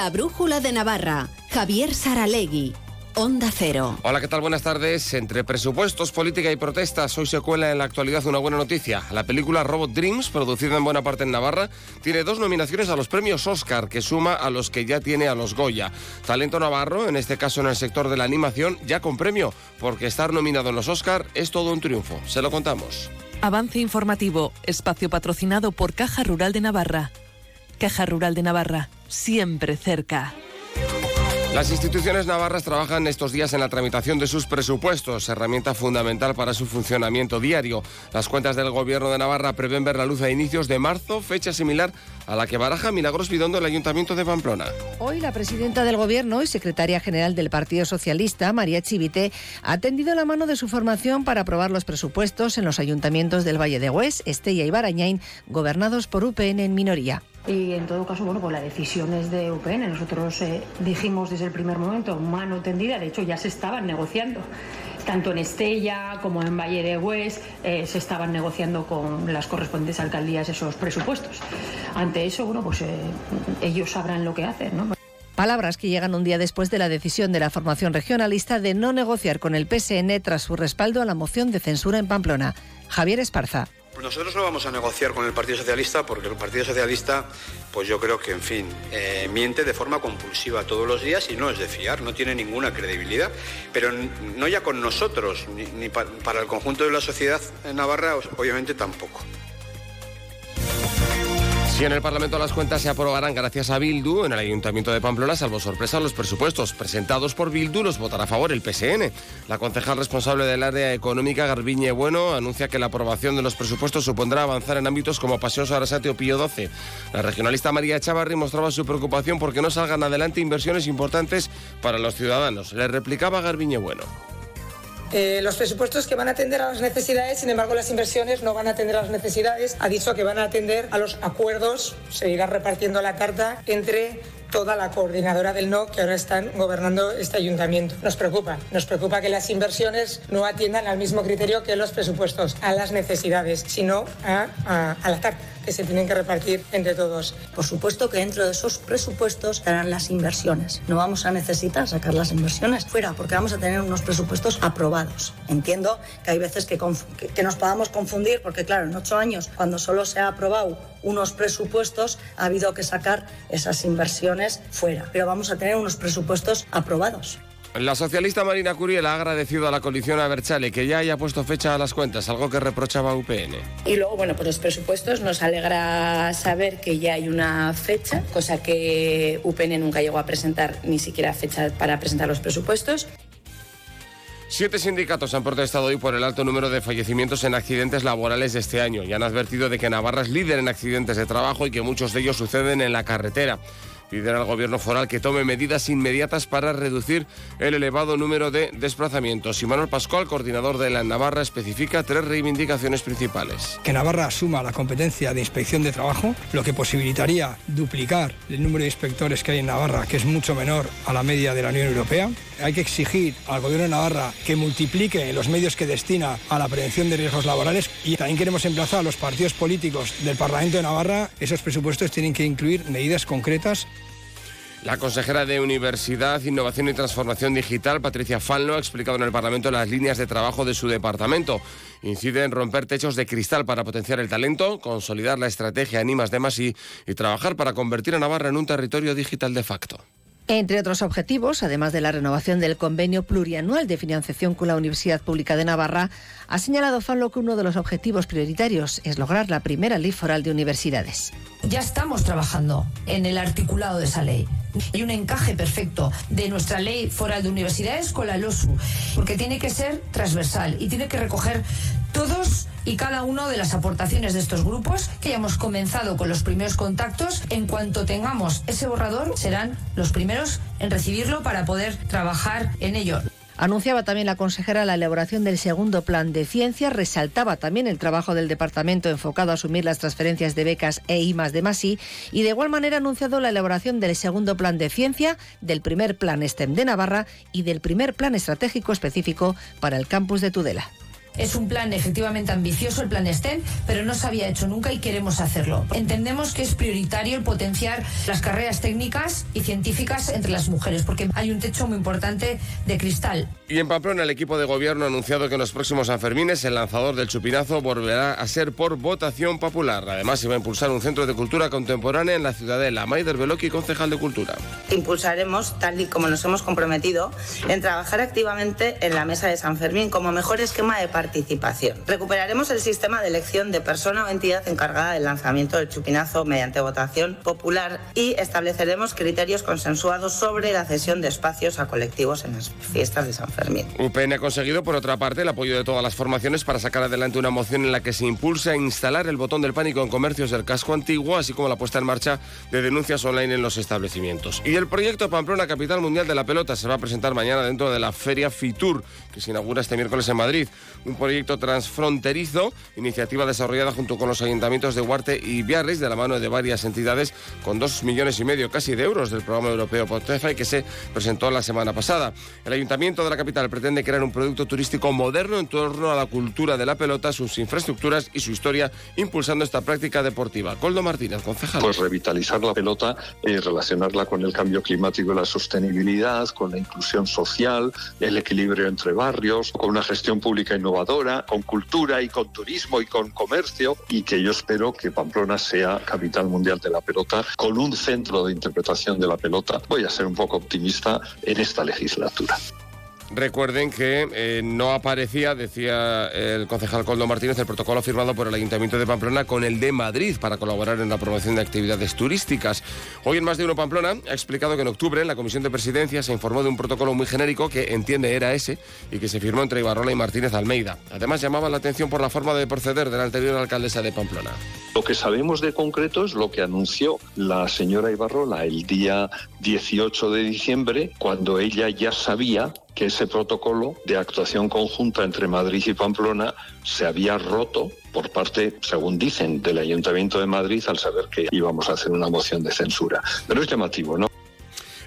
La Brújula de Navarra. Javier Saralegui. Onda Cero. Hola, ¿qué tal? Buenas tardes. Entre presupuestos, política y protestas, hoy se cuela en la actualidad una buena noticia. La película Robot Dreams, producida en buena parte en Navarra, tiene dos nominaciones a los premios Oscar, que suma a los que ya tiene a los Goya. Talento navarro, en este caso en el sector de la animación, ya con premio, porque estar nominado en los Oscar es todo un triunfo. Se lo contamos. Avance informativo, espacio patrocinado por Caja Rural de Navarra. Caja Rural de Navarra, siempre cerca. Las instituciones navarras trabajan estos días en la tramitación de sus presupuestos, herramienta fundamental para su funcionamiento diario. Las cuentas del Gobierno de Navarra prevén ver la luz a inicios de marzo, fecha similar a la que baraja Milagros Bidondo el Ayuntamiento de Pamplona. Hoy la presidenta del Gobierno y secretaria general del Partido Socialista, María Chivite, ha tendido la mano de su formación para aprobar los presupuestos en los ayuntamientos del Valle de Hues, Estella y Barañain, gobernados por UPN en minoría. Y en todo caso, bueno, pues la decisión es de UPN. Nosotros eh, dijimos desde el primer momento mano tendida, de hecho ya se estaban negociando. Tanto en Estella como en Valle de Hues eh, se estaban negociando con las correspondientes alcaldías esos presupuestos. Ante eso, bueno, pues eh, ellos sabrán lo que hacen, ¿no? Palabras que llegan un día después de la decisión de la formación regionalista de no negociar con el PSN tras su respaldo a la moción de censura en Pamplona. Javier Esparza. Pues nosotros no vamos a negociar con el Partido Socialista porque el Partido Socialista, pues yo creo que, en fin, eh, miente de forma compulsiva todos los días y no es de fiar, no tiene ninguna credibilidad. Pero no ya con nosotros, ni, ni para el conjunto de la sociedad en Navarra, obviamente tampoco. Si en el Parlamento las cuentas se aprobarán gracias a Bildu, en el Ayuntamiento de Pamplona, salvo sorpresa, los presupuestos presentados por Bildu los votará a favor el PSN. La concejal responsable del área económica, Garbiñe Bueno, anuncia que la aprobación de los presupuestos supondrá avanzar en ámbitos como Paseo Sarasate o Pío XII. La regionalista María Chavarri mostraba su preocupación porque no salgan adelante inversiones importantes para los ciudadanos. Le replicaba Garbiñe Bueno. Eh, los presupuestos que van a atender a las necesidades, sin embargo las inversiones no van a atender a las necesidades. Ha dicho que van a atender a los acuerdos, se irá repartiendo la carta entre toda la coordinadora del no que ahora están gobernando este ayuntamiento. Nos preocupa, nos preocupa que las inversiones no atiendan al mismo criterio que los presupuestos, a las necesidades, sino a, a, la carta que se tienen que repartir entre todos. Por supuesto que dentro de esos presupuestos estarán las inversiones. No vamos a necesitar sacar las inversiones fuera porque vamos a tener unos presupuestos aprobados. Entiendo que hay veces que, que nos podamos confundir porque, claro, en ocho años, cuando solo se ha aprobado unos presupuestos, ha habido que sacar esas inversiones fuera. Pero vamos a tener unos presupuestos aprobados. La socialista Marina Curiel ha agradecido a la coalición Aberchale que ya haya puesto fecha a las cuentas, algo que reprochaba UPN. Y luego, bueno, pues los presupuestos nos alegra saber que ya hay una fecha, cosa que UPN nunca llegó a presentar ni siquiera fecha para presentar los presupuestos. Siete sindicatos han protestado hoy por el alto número de fallecimientos en accidentes laborales de este año y han advertido de que Navarra es líder en accidentes de trabajo y que muchos de ellos suceden en la carretera piden al gobierno foral que tome medidas inmediatas para reducir el elevado número de desplazamientos. Y Manuel Pascual, coordinador de la Navarra, especifica tres reivindicaciones principales. Que Navarra asuma la competencia de inspección de trabajo, lo que posibilitaría duplicar el número de inspectores que hay en Navarra, que es mucho menor a la media de la Unión Europea. Hay que exigir al gobierno de Navarra que multiplique los medios que destina a la prevención de riesgos laborales y también queremos emplazar a los partidos políticos del Parlamento de Navarra. Esos presupuestos tienen que incluir medidas concretas la consejera de Universidad, Innovación y Transformación Digital, Patricia Falno, ha explicado en el Parlamento las líneas de trabajo de su departamento. Incide en romper techos de cristal para potenciar el talento, consolidar la estrategia Animas de Masí y trabajar para convertir a Navarra en un territorio digital de facto. Entre otros objetivos, además de la renovación del convenio plurianual de financiación con la Universidad Pública de Navarra, ha señalado Fanlo que uno de los objetivos prioritarios es lograr la primera ley foral de universidades. Ya estamos trabajando en el articulado de esa ley. Hay un encaje perfecto de nuestra ley foral de universidades con la LOSU, porque tiene que ser transversal y tiene que recoger todos y cada una de las aportaciones de estos grupos que ya hemos comenzado con los primeros contactos. En cuanto tengamos ese borrador, serán los primeros en recibirlo para poder trabajar en ello. Anunciaba también la consejera la elaboración del segundo plan de ciencia, resaltaba también el trabajo del departamento enfocado a asumir las transferencias de becas e IMAS de Masi y de igual manera ha anunciado la elaboración del segundo plan de ciencia, del primer plan STEM de Navarra y del primer plan estratégico específico para el campus de Tudela. Es un plan efectivamente ambicioso, el plan STEM, pero no se había hecho nunca y queremos hacerlo. Entendemos que es prioritario el potenciar las carreras técnicas y científicas entre las mujeres, porque hay un techo muy importante de cristal. Y en Pamplona, el equipo de gobierno ha anunciado que en los próximos Sanfermines el lanzador del chupinazo volverá a ser por votación popular. Además, se va a impulsar un centro de cultura contemporánea en la ciudadela. Maider Beloki, concejal de Cultura. Impulsaremos, tal y como nos hemos comprometido, en trabajar activamente en la mesa de San Fermín como mejor esquema de participación. Recuperaremos el sistema de elección de persona o entidad encargada del lanzamiento del chupinazo mediante votación popular y estableceremos criterios consensuados sobre la cesión de espacios a colectivos en las fiestas de San Fermín. UPN ha conseguido, por otra parte, el apoyo de todas las formaciones para sacar adelante una moción en la que se impulsa a instalar el botón del pánico en comercios del casco antiguo, así como la puesta en marcha de denuncias online en los establecimientos. Y el proyecto Pamplona Capital Mundial de la Pelota se va a presentar mañana dentro de la Feria Fitur, que se inaugura este miércoles en Madrid. Un proyecto transfronterizo, iniciativa desarrollada junto con los ayuntamientos de Huarte y Biarritz, de la mano de varias entidades, con dos millones y medio casi de euros del programa europeo Pontefa y que se presentó la semana pasada. El ayuntamiento de la capital pretende crear un producto turístico moderno en torno a la cultura de la pelota, sus infraestructuras y su historia, impulsando esta práctica deportiva. Coldo Martínez, concejal. Pues revitalizar la pelota y relacionarla con el cambio climático y la sostenibilidad, con la inclusión social, el equilibrio entre barrios, con una gestión pública innovadora, con cultura y con turismo y con comercio y que yo espero que Pamplona sea capital mundial de la pelota con un centro de interpretación de la pelota. Voy a ser un poco optimista en esta legislatura. Recuerden que eh, no aparecía, decía el concejal Coldo Martínez, el protocolo firmado por el Ayuntamiento de Pamplona con el de Madrid para colaborar en la promoción de actividades turísticas. Hoy en Más de Uno Pamplona ha explicado que en octubre la Comisión de Presidencia se informó de un protocolo muy genérico que entiende era ese y que se firmó entre Ibarrola y Martínez Almeida. Además llamaba la atención por la forma de proceder de la anterior alcaldesa de Pamplona. Lo que sabemos de concreto es lo que anunció la señora Ibarrola el día 18 de diciembre, cuando ella ya sabía que ese protocolo de actuación conjunta entre Madrid y Pamplona se había roto por parte, según dicen, del Ayuntamiento de Madrid al saber que íbamos a hacer una moción de censura. Pero es llamativo, ¿no?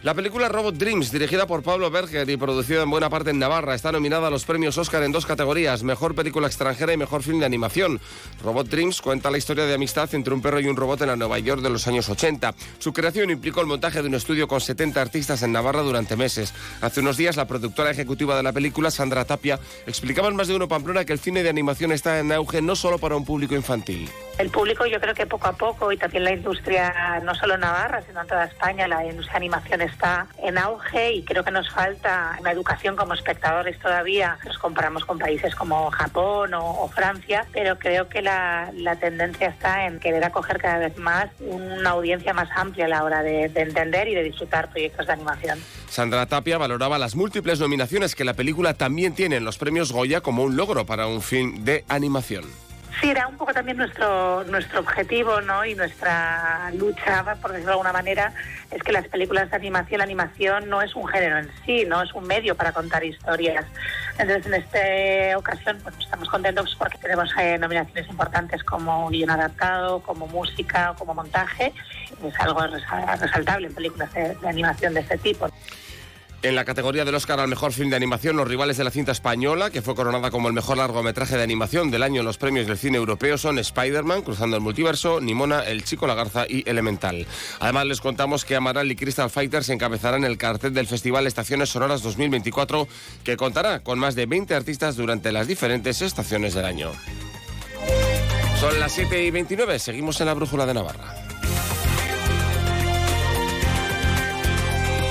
La película Robot Dreams, dirigida por Pablo Berger y producida en buena parte en Navarra, está nominada a los premios Oscar en dos categorías, Mejor Película Extranjera y Mejor Film de Animación. Robot Dreams cuenta la historia de amistad entre un perro y un robot en la Nueva York de los años 80. Su creación implicó el montaje de un estudio con 70 artistas en Navarra durante meses. Hace unos días, la productora ejecutiva de la película, Sandra Tapia, explicaba en más de uno Pamplona que el cine de animación está en auge no solo para un público infantil. El público yo creo que poco a poco y también la industria, no solo en Navarra, sino en toda España, la industria de animación está en auge y creo que nos falta una educación como espectadores todavía. Nos comparamos con países como Japón o, Francia, pero creo que la, la, tendencia está en querer acoger cada vez más una audiencia más amplia a la hora de, de entender y de disfrutar proyectos de animación. Sandra Tapia valoraba las múltiples nominaciones que la película también tiene en los premios Goya como un logro para un film de animación. Sí, era un poco también nuestro nuestro objetivo, ¿no? Y nuestra lucha, por decirlo de alguna manera, es que las películas de animación, la animación no es un género en sí, no es un medio para contar historias. Entonces, en esta ocasión, pues estamos contentos porque tenemos eh, nominaciones importantes como guion adaptado, como música o como montaje. Es algo resaltable en películas de animación de este tipo. En la categoría del Oscar al mejor film de animación, los rivales de la cinta española, que fue coronada como el mejor largometraje de animación del año en los premios del cine europeo, son Spider-Man, Cruzando el Multiverso, Nimona, El Chico, la Garza y Elemental. Además, les contamos que Amaral y Crystal Fighters encabezarán el cartel del Festival Estaciones Sonoras 2024, que contará con más de 20 artistas durante las diferentes estaciones del año. Son las 7 y 29, seguimos en la Brújula de Navarra.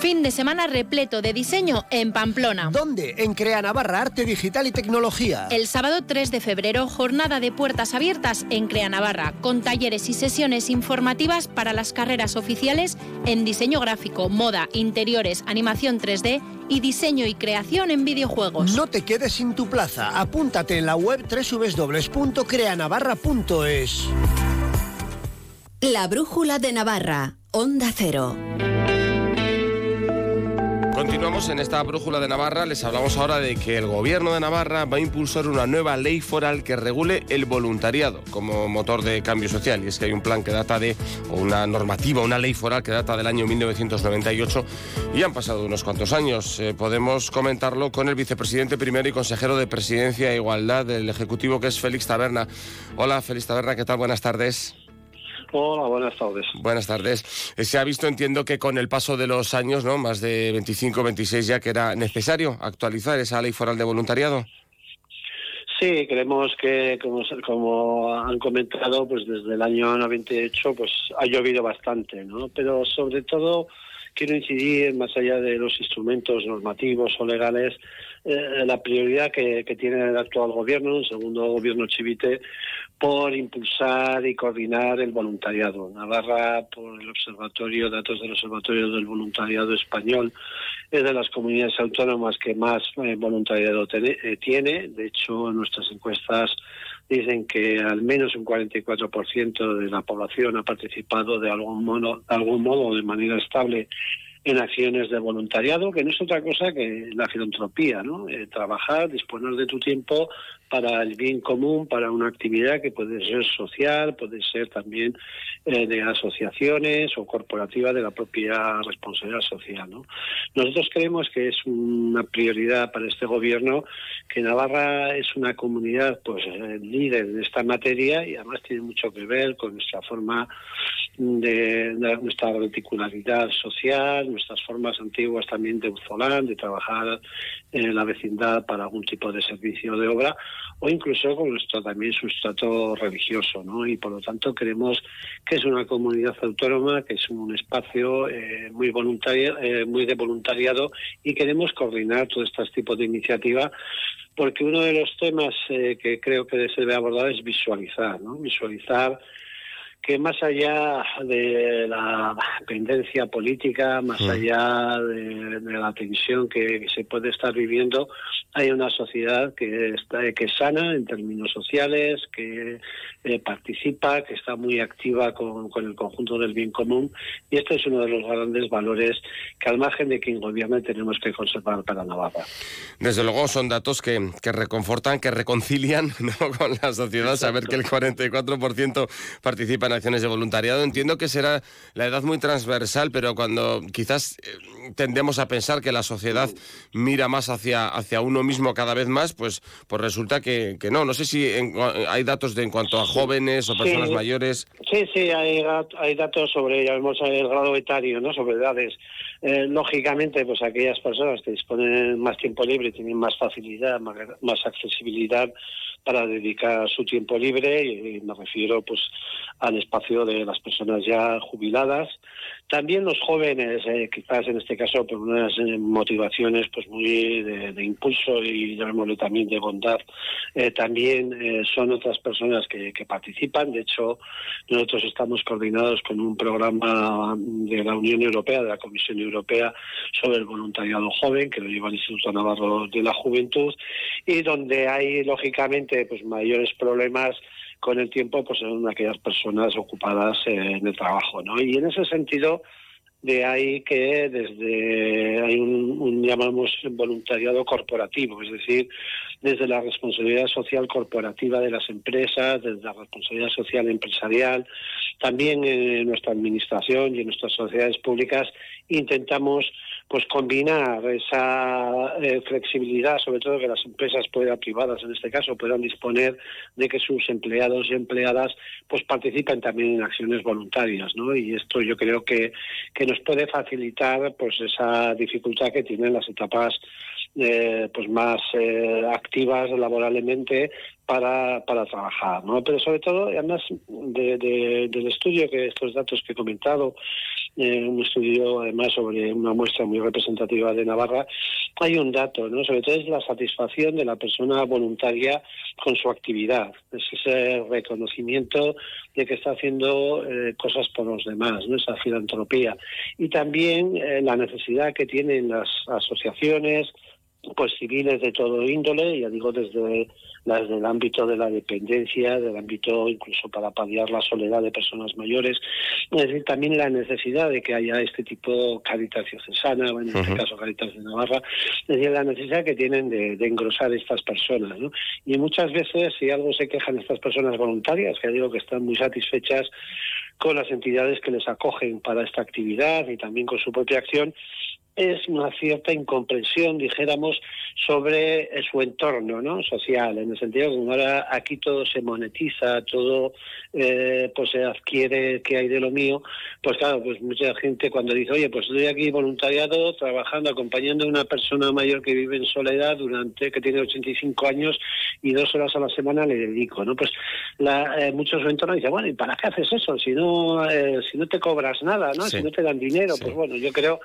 Fin de semana repleto de diseño en Pamplona. ¿Dónde? En Crea Navarra, Arte Digital y Tecnología. El sábado 3 de febrero, jornada de puertas abiertas en Crea Navarra, con talleres y sesiones informativas para las carreras oficiales en diseño gráfico, moda, interiores, animación 3D y diseño y creación en videojuegos. No te quedes sin tu plaza. Apúntate en la web www.creanavarra.es. La Brújula de Navarra, Onda Cero. Continuamos en esta brújula de Navarra. Les hablamos ahora de que el gobierno de Navarra va a impulsar una nueva ley foral que regule el voluntariado como motor de cambio social. Y es que hay un plan que data de, o una normativa, una ley foral que data del año 1998 y han pasado unos cuantos años. Eh, podemos comentarlo con el vicepresidente primero y consejero de Presidencia e Igualdad del Ejecutivo, que es Félix Taberna. Hola, Félix Taberna, ¿qué tal? Buenas tardes. Hola, buenas tardes. Buenas tardes. Eh, Se ha visto, entiendo que con el paso de los años, ¿no? Más de 25, 26 ya que era necesario actualizar esa ley foral de voluntariado. Sí, creemos que, como, como han comentado, pues desde el año 98 pues ha llovido bastante, ¿no? Pero sobre todo quiero incidir, más allá de los instrumentos normativos o legales, eh, la prioridad que, tiene el actual gobierno, el segundo gobierno Chivite, por impulsar y coordinar el voluntariado. Navarra, por el observatorio, datos del Observatorio del Voluntariado Español, es de las comunidades autónomas que más eh, voluntariado eh, tiene. De hecho, en nuestras encuestas dicen que al menos un 44% de la población ha participado de algún modo, de algún modo de manera estable en acciones de voluntariado, que no es otra cosa que la filantropía, ¿no? Eh, trabajar, disponer de tu tiempo para el bien común, para una actividad que puede ser social, puede ser también eh, de asociaciones o corporativa de la propia responsabilidad social, ¿no? Nosotros creemos que es una prioridad para este gobierno que Navarra es una comunidad pues eh, líder en esta materia y además tiene mucho que ver con nuestra forma de, de nuestra reticularidad social, nuestras formas antiguas también de Uzolán, de trabajar en la vecindad para algún tipo de servicio de obra o incluso con nuestro también sustrato religioso, ¿no? Y por lo tanto creemos que es una comunidad autónoma, que es un espacio eh, muy voluntario, eh, muy de voluntariado y queremos coordinar todo este tipo de iniciativa porque uno de los temas eh, que creo que se debe abordar es visualizar, ¿no? Visualizar que más allá de la tendencia política, más allá de, de la tensión que, se puede estar viviendo, hay una sociedad que está que es sana en términos sociales, que eh, participa, que está muy activa con, con el conjunto del bien común y este es uno de los grandes valores que al margen de quien gobierne tenemos que conservar para Navarra. Desde luego son datos que, que reconfortan, que reconcilian ¿no? con la sociedad, saber que el 44% participa en acciones de voluntariado. Entiendo que será la edad muy transversal, pero cuando quizás eh, tendemos a pensar que la sociedad mira más hacia, hacia uno mismo cada vez más, pues, pues resulta que, que no. No sé si en- hay datos de en cuanto a jóvenes o personas Sí. mayores. Sí, sí, hay, hay datos sobre, ya vemos el grado etario, ¿no? Sobre edades. Eh, lógicamente, pues aquellas personas que disponen más tiempo libre tienen más facilidad, más, más accesibilidad para dedicar su tiempo libre y me refiero pues al espacio de las personas ya jubiladas. También los jóvenes, eh, quizás en este caso por unas eh, motivaciones pues muy de, impulso y llamémosle también de bondad, eh, también son otras personas que, que participan. De hecho, nosotros estamos coordinados con un programa de la Unión Europea, de la Comisión Europea, sobre el voluntariado joven, que lo lleva el Instituto Navarro de la Juventud, y donde hay, lógicamente, pues mayores problemas con el tiempo, pues son aquellas personas ocupadas en el trabajo, ¿no? Y en ese sentido, de ahí que desde hay un, un, llamamos voluntariado corporativo, es decir, desde la responsabilidad social corporativa de las empresas, desde la responsabilidad social empresarial, también en nuestra administración y en nuestras sociedades públicas intentamos pues combinar esa eh, flexibilidad, sobre todo que las empresas puedan, privadas en este caso, puedan disponer de que sus empleados y empleadas pues participen también en acciones voluntarias, ¿no? Y esto yo creo que, que nos puede facilitar pues esa dificultad que tienen las etapas eh, pues más eh, activas laboralmente para, para trabajar, ¿no? Pero sobre todo, además de, de, del estudio que estos datos que he comentado eh, un estudio además sobre una muestra muy representativa de Navarra, hay un dato, ¿no? Sobre todo es la satisfacción de la persona voluntaria con su actividad, es ese reconocimiento de que está haciendo eh, cosas por los demás, esa filantropía. Y también eh, la necesidad que tienen las asociaciones, pues civiles de todo índole, ya digo desde las del ámbito de la dependencia, del ámbito incluso para paliar la soledad de personas mayores, es decir, también la necesidad de que haya este tipo Caritas Diocesana, en este caso Caritas de Navarra, es decir, la necesidad que tienen de, de engrosar estas personas, ¿no? Y muchas veces, si algo se quejan estas personas voluntarias, que digo que están muy satisfechas con las entidades que les acogen para esta actividad y también con su propia acción, es una cierta incomprensión, dijéramos, sobre su entorno ¿no? social, en el sentido que ahora aquí todo se monetiza, todo eh, pues se adquiere que hay de lo mío, pues claro, pues mucha gente cuando dice, oye, pues estoy aquí voluntariado, trabajando, acompañando a una persona mayor que vive en soledad durante, que tiene 85 años y dos horas a la semana le dedico, ¿no? Pues la, eh, muchos su entorno dicen, bueno, ¿y para qué haces eso? Si no, eh, si no te cobras nada, ¿no? Si no te dan dinero, pues bueno, yo creo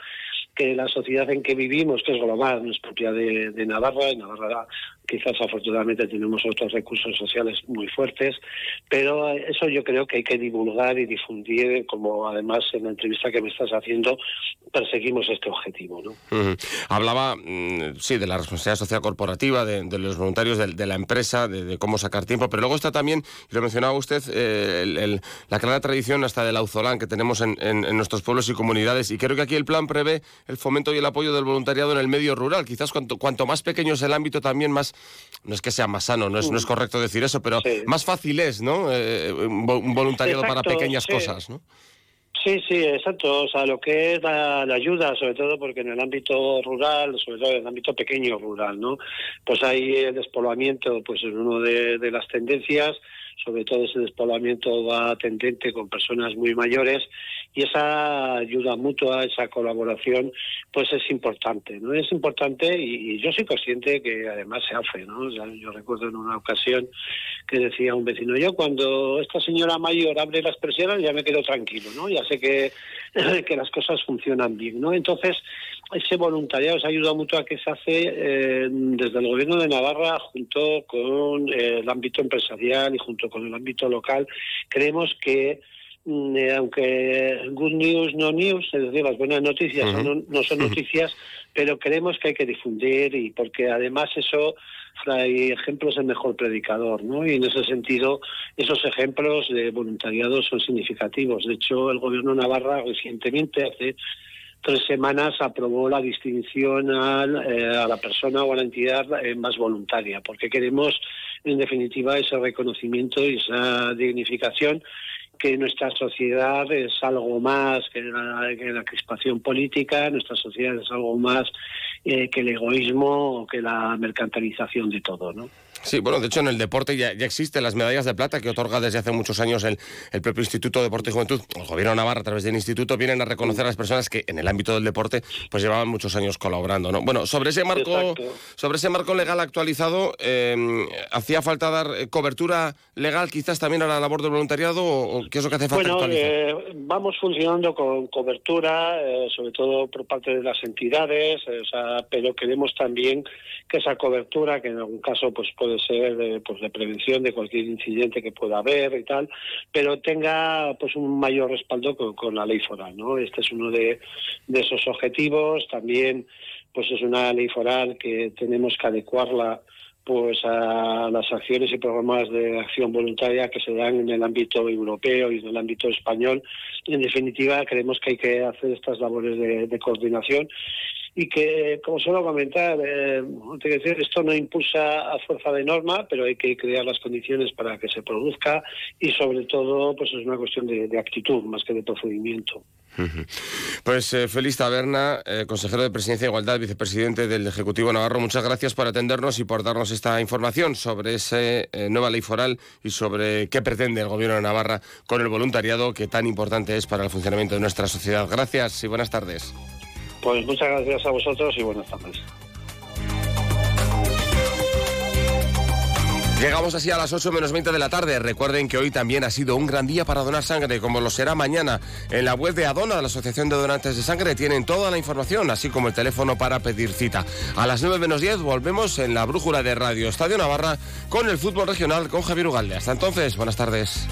que la sociedad en que vivimos, que es global, no es propia de, Navarra, en Navarra quizás afortunadamente tenemos otros recursos sociales muy fuertes, pero eso yo creo que hay que divulgar y difundir, como además en la entrevista que me estás haciendo perseguimos este objetivo. ¿no? Hablaba, mm, sí, de la responsabilidad social corporativa, de, los voluntarios, de, la empresa, de, cómo sacar tiempo, pero luego está también, lo mencionaba usted, eh, el- el- la clara tradición hasta del auzolán que tenemos en, en- en nuestros pueblos y comunidades, y creo que aquí el plan prevé el fomento y el apoyo del voluntariado en el medio rural. Quizás cuanto, cuanto más pequeño es el ámbito, también más, no es que sea más sano, no es, no es correcto decir eso, pero más fácil es, ¿no? Eh, un vo- un voluntariado para pequeñas sí. cosas, ¿no? Sí, sí, exacto. O sea, lo que es la, la ayuda, sobre todo porque en el ámbito rural, sobre todo en el ámbito pequeño rural, ¿no? Pues ahí el despoblamiento, pues es uno de, de las tendencias. Sobre todo ese despoblamiento va tendente con personas muy mayores y esa ayuda mutua, esa colaboración, pues es importante, ¿no? Es importante y, yo soy consciente que además se hace, ¿no? O sea, yo recuerdo en una ocasión que decía un vecino, yo cuando esta señora mayor abre las persianas ya me quedo tranquilo, ¿no? Ya sé que, que las cosas funcionan bien, ¿no? Entonces, ese voluntariado, esa ayuda mutua que se hace eh, desde el gobierno de Navarra junto con el ámbito empresarial y junto con el ámbito local, creemos que aunque good news no news, es decir, las buenas noticias Ujú. no, no son noticias, pero creemos que hay que difundir y porque además eso trae ejemplos el mejor predicador, ¿no? Y en ese sentido, esos ejemplos de voluntariado son significativos. De hecho, el gobierno de Navarra recientemente, hace tres semanas, aprobó la distinción al, eh, a la persona o a la entidad eh, más voluntaria, porque queremos, en definitiva, ese reconocimiento y esa dignificación que nuestra sociedad es algo más que la, crispación política, nuestra sociedad es algo más eh, que el egoísmo o que la mercantilización de todo, ¿no? Sí, bueno, de hecho en el deporte ya, ya existen las medallas de plata que otorga desde hace muchos años el, el propio Instituto de Deporte y Juventud. El gobierno de Navarra, a través del instituto, vienen a reconocer a las personas que en el ámbito del deporte pues llevaban muchos años colaborando. ¿no? Bueno, sobre ese marco, Exacto. sobre ese marco legal actualizado, eh, ¿hacía falta dar eh, cobertura legal quizás también a la labor del voluntariado o, qué es lo que hace falta Bueno, actualizar? eh, vamos funcionando con cobertura, eh, sobre todo por parte de las entidades, eh, o sea, pero queremos también que esa cobertura, que en algún caso pues puede ser de, pues, de prevención de cualquier incidente que pueda haber y tal, pero tenga pues un mayor respaldo con, la ley foral, ¿no? Este es uno de, de esos objetivos. También pues es una ley foral que tenemos que adecuarla pues a las acciones y programas de acción voluntaria que se dan en el ámbito europeo y en el ámbito español. En definitiva, creemos que hay que hacer estas labores de coordinación y que, como suelo comentar, eh, esto no impulsa a fuerza de norma, pero hay que crear las condiciones para que se produzca y, sobre todo, pues es una cuestión de, actitud más que de procedimiento. Pues eh, Félix Taberna, eh, consejero de Presidencia e Igualdad, vicepresidente del Ejecutivo Navarro, muchas gracias por atendernos y por darnos esta información sobre esa nueva ley foral y sobre qué pretende el Gobierno de Navarra con el voluntariado que tan importante es para el funcionamiento de nuestra sociedad. Gracias y buenas tardes. Pues muchas gracias a vosotros y buenas tardes. Llegamos así a las 8 menos 20 de la tarde. Recuerden que hoy también ha sido un gran día para donar sangre, como lo será mañana. En la web de Adona, la Asociación de Donantes de Sangre, tienen toda la información, así como el teléfono para pedir cita. A las 9 menos 10 volvemos en la brújula de Radio Estadio Navarra con el fútbol regional con Javier Ugalde. Hasta entonces, buenas tardes.